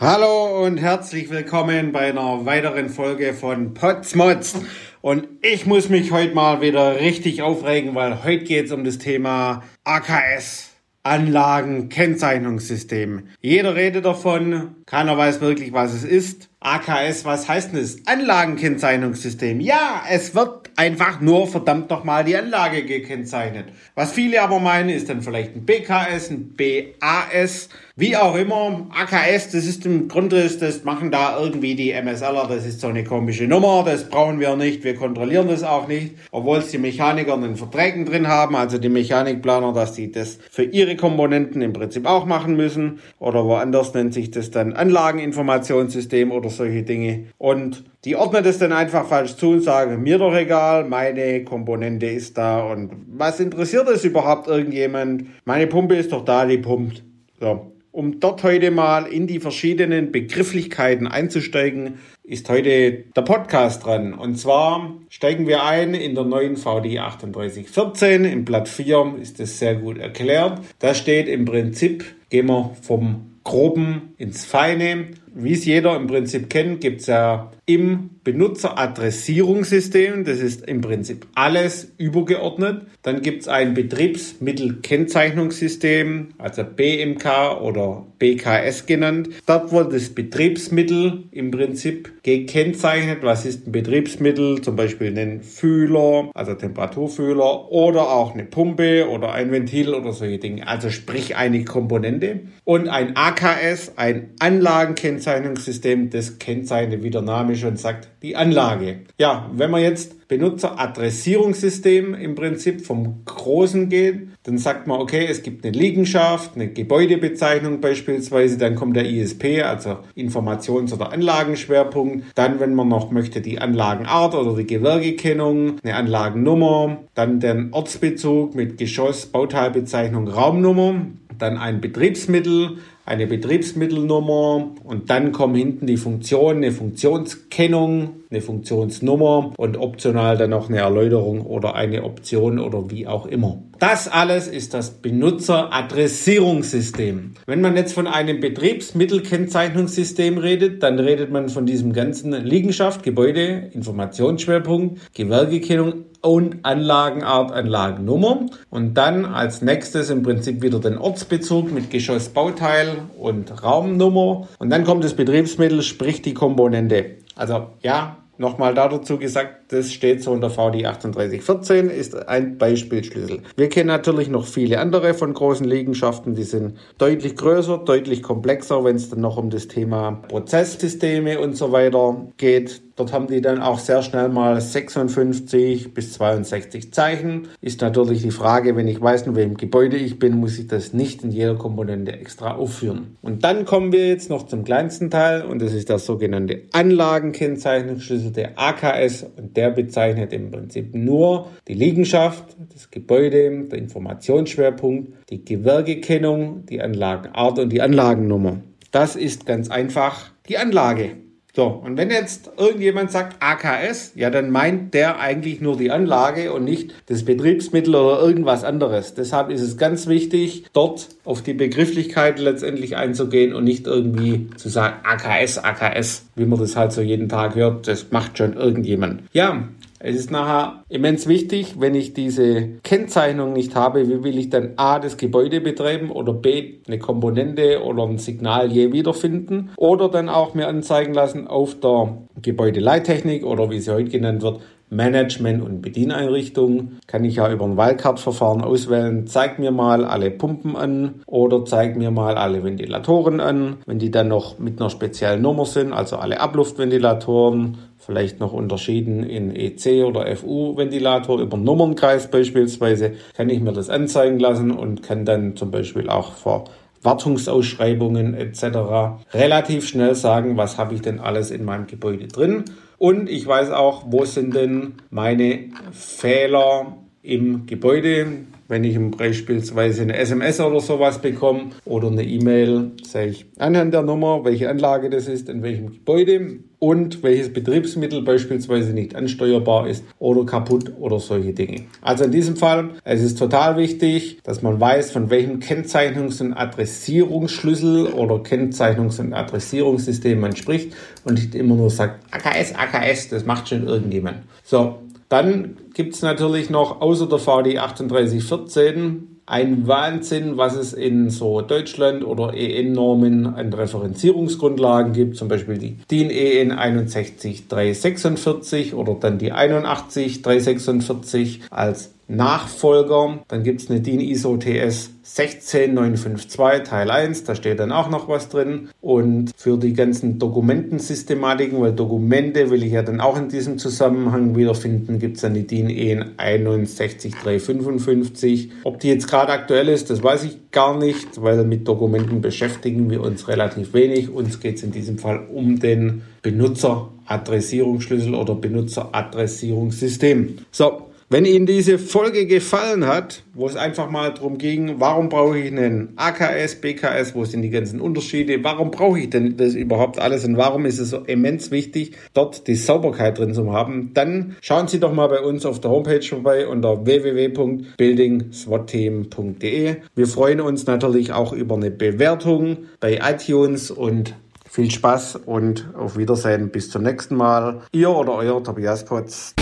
Hallo und herzlich willkommen bei einer weiteren Folge von Potsmods. Und ich muss mich heute mal wieder richtig aufregen, weil heute geht es um das Thema AKS. Anlagen, Kennzeichnungssystem. Jeder redet davon, keiner weiß wirklich, was es ist. AKS, was heißt denn das? Anlagenkennzeichnungssystem. Ja, es wird einfach nur verdammt nochmal die Anlage gekennzeichnet. Was viele aber meinen, ist dann vielleicht ein BKS, ein BAS, wie auch immer. AKS, das ist im Grunde, das machen da irgendwie die MSLer, das ist so eine komische Nummer, das brauchen wir nicht, wir kontrollieren das auch nicht, obwohl es die Mechaniker in den Verträgen drin haben, also die Mechanikplaner, dass die das für ihre Komponenten im Prinzip auch machen müssen. Oder woanders nennt sich das dann Anlageninformationssystem oder solche Dinge. Und die ordnet es dann einfach falsch zu und sagen, mir doch egal, meine Komponente ist da und was interessiert es überhaupt irgendjemand? Meine Pumpe ist doch da, die pumpt. So. Um dort heute mal in die verschiedenen Begrifflichkeiten einzusteigen, ist heute der Podcast dran. Und zwar steigen wir ein in der neuen VD 3814. Im Blatt 4 ist das sehr gut erklärt. Da steht im Prinzip, gehen wir vom Groben ins Feine. Wie es jeder im Prinzip kennt, gibt es ja im Benutzeradressierungssystem, das ist im Prinzip alles übergeordnet. Dann gibt es ein Betriebsmittelkennzeichnungssystem, also BMK oder BKS genannt. Dort wird das Betriebsmittel im Prinzip gekennzeichnet. Was ist ein Betriebsmittel? Zum Beispiel ein Fühler, also Temperaturfühler oder auch eine Pumpe oder ein Ventil oder solche Dinge. Also sprich eine Komponente. Und ein AKS, ein Anlagenkennzeichnungssystem, das kennzeichnet, wie der Name schon sagt, die Anlage. Ja, wenn man jetzt Benutzeradressierungssystem im Prinzip vom Großen geht, dann sagt man, okay, es gibt eine Liegenschaft, eine Gebäudebezeichnung beispielsweise, dann kommt der ISP, also Informations- oder Anlagenschwerpunkt. Dann, wenn man noch möchte, die Anlagenart oder die Gewerkekennung, eine Anlagennummer, dann den Ortsbezug mit Geschoss, Bauteilbezeichnung, Raumnummer, dann ein Betriebsmittel, eine Betriebsmittelnummer und dann kommen hinten die Funktionen, eine Funktionskennung, eine Funktionsnummer und optional dann noch eine Erläuterung oder eine Option oder wie auch immer. Das alles ist das Benutzeradressierungssystem. Wenn man jetzt von einem Betriebsmittelkennzeichnungssystem redet, dann redet man von diesem ganzen Liegenschaft, Gebäude, Informationsschwerpunkt, Gewerkekennung, und Anlagenart, Anlagennummer. Und dann als nächstes im Prinzip wieder den Ortsbezug mit Geschossbauteil und Raumnummer. Und dann kommt das Betriebsmittel, sprich die Komponente. Also ja, Nochmal dazu gesagt, das steht so in der VD 3814, ist ein Beispielschlüssel. Wir kennen natürlich noch viele andere von großen Liegenschaften, die sind deutlich größer, deutlich komplexer, wenn es dann noch um das Thema Prozesssysteme und so weiter geht. Dort haben die dann auch sehr schnell mal 56 bis 62 Zeichen. Ist natürlich die Frage, wenn ich weiß, in welchem Gebäude ich bin, muss ich das nicht in jeder Komponente extra aufführen. Und dann kommen wir jetzt noch zum kleinsten Teil und das ist der sogenannte Anlagenkennzeichnungsschlüssel, der AKS und der bezeichnet im Prinzip nur die Liegenschaft, das Gebäude, der Informationsschwerpunkt, die Gewerkekennung, die Anlagenart und die Anlagennummer. Das ist ganz einfach die Anlage. So, und wenn jetzt irgendjemand sagt AKS, ja, dann meint der eigentlich nur die Anlage und nicht das Betriebsmittel oder irgendwas anderes. Deshalb ist es ganz wichtig, dort auf die Begrifflichkeit letztendlich einzugehen und nicht irgendwie zu sagen AKS, AKS, wie man das halt so jeden Tag hört. Das macht schon irgendjemand. Ja, es ist nachher immens wichtig, wenn ich diese Kennzeichnung nicht habe, wie will ich dann A, das Gebäude betreiben oder B, eine Komponente oder ein Signal je wiederfinden oder dann auch mir anzeigen lassen auf der Gebäudeleittechnik oder wie sie heute genannt wird, Management und Bedieneinrichtung kann ich ja über ein Wildcard-Verfahren auswählen. Zeig mir mal alle Pumpen an oder zeig mir mal alle Ventilatoren an. Wenn die dann noch mit einer speziellen Nummer sind, also alle Abluftventilatoren, vielleicht noch unterschieden in EC oder FU-Ventilator über Nummernkreis beispielsweise, kann ich mir das anzeigen lassen und kann dann zum Beispiel auch vor Wartungsausschreibungen etc. relativ schnell sagen, was habe ich denn alles in meinem Gebäude drin. Und ich weiß auch, wo sind denn meine Fehler im Gebäude. Wenn ich beispielsweise eine SMS oder sowas bekomme oder eine E-Mail, sehe ich anhand der Nummer, welche Anlage das ist, in welchem Gebäude und welches Betriebsmittel beispielsweise nicht ansteuerbar ist oder kaputt oder solche Dinge. Also in diesem Fall, es ist total wichtig, dass man weiß, von welchem Kennzeichnungs- und Adressierungsschlüssel oder Kennzeichnungs- und Adressierungssystem man spricht und nicht immer nur sagt AKS, AKS, das macht schon irgendjemand. So, dann gibt es natürlich noch außer der VD 3814 ein Wahnsinn, was es in so Deutschland oder EN-Normen an Referenzierungsgrundlagen gibt, zum Beispiel die DIN EN 61346 oder dann die 81346 als Nachfolger. Dann gibt es eine DIN ISO TS 16952 Teil 1, da steht dann auch noch was drin. Und für die ganzen Dokumentensystematiken, weil Dokumente will ich ja dann auch in diesem Zusammenhang wiederfinden, gibt es dann die DIN EN 61355. Ob die jetzt gerade aktuell ist, das weiß ich gar nicht, weil mit Dokumenten beschäftigen wir uns relativ wenig. Uns geht es in diesem Fall um den Benutzeradressierungsschlüssel oder Benutzeradressierungssystem. So, wenn Ihnen diese Folge gefallen hat, wo es einfach mal darum ging, warum brauche ich einen AKS, BKS, wo sind die ganzen Unterschiede, warum brauche ich denn das überhaupt alles und warum ist es so immens wichtig, dort die Sauberkeit drin zu haben, dann schauen Sie doch mal bei uns auf der Homepage vorbei unter www.buildingswatteam.de. Wir freuen uns natürlich auch über eine Bewertung bei iTunes und viel Spaß und auf Wiedersehen bis zum nächsten Mal. Ihr oder euer Tobias Potz.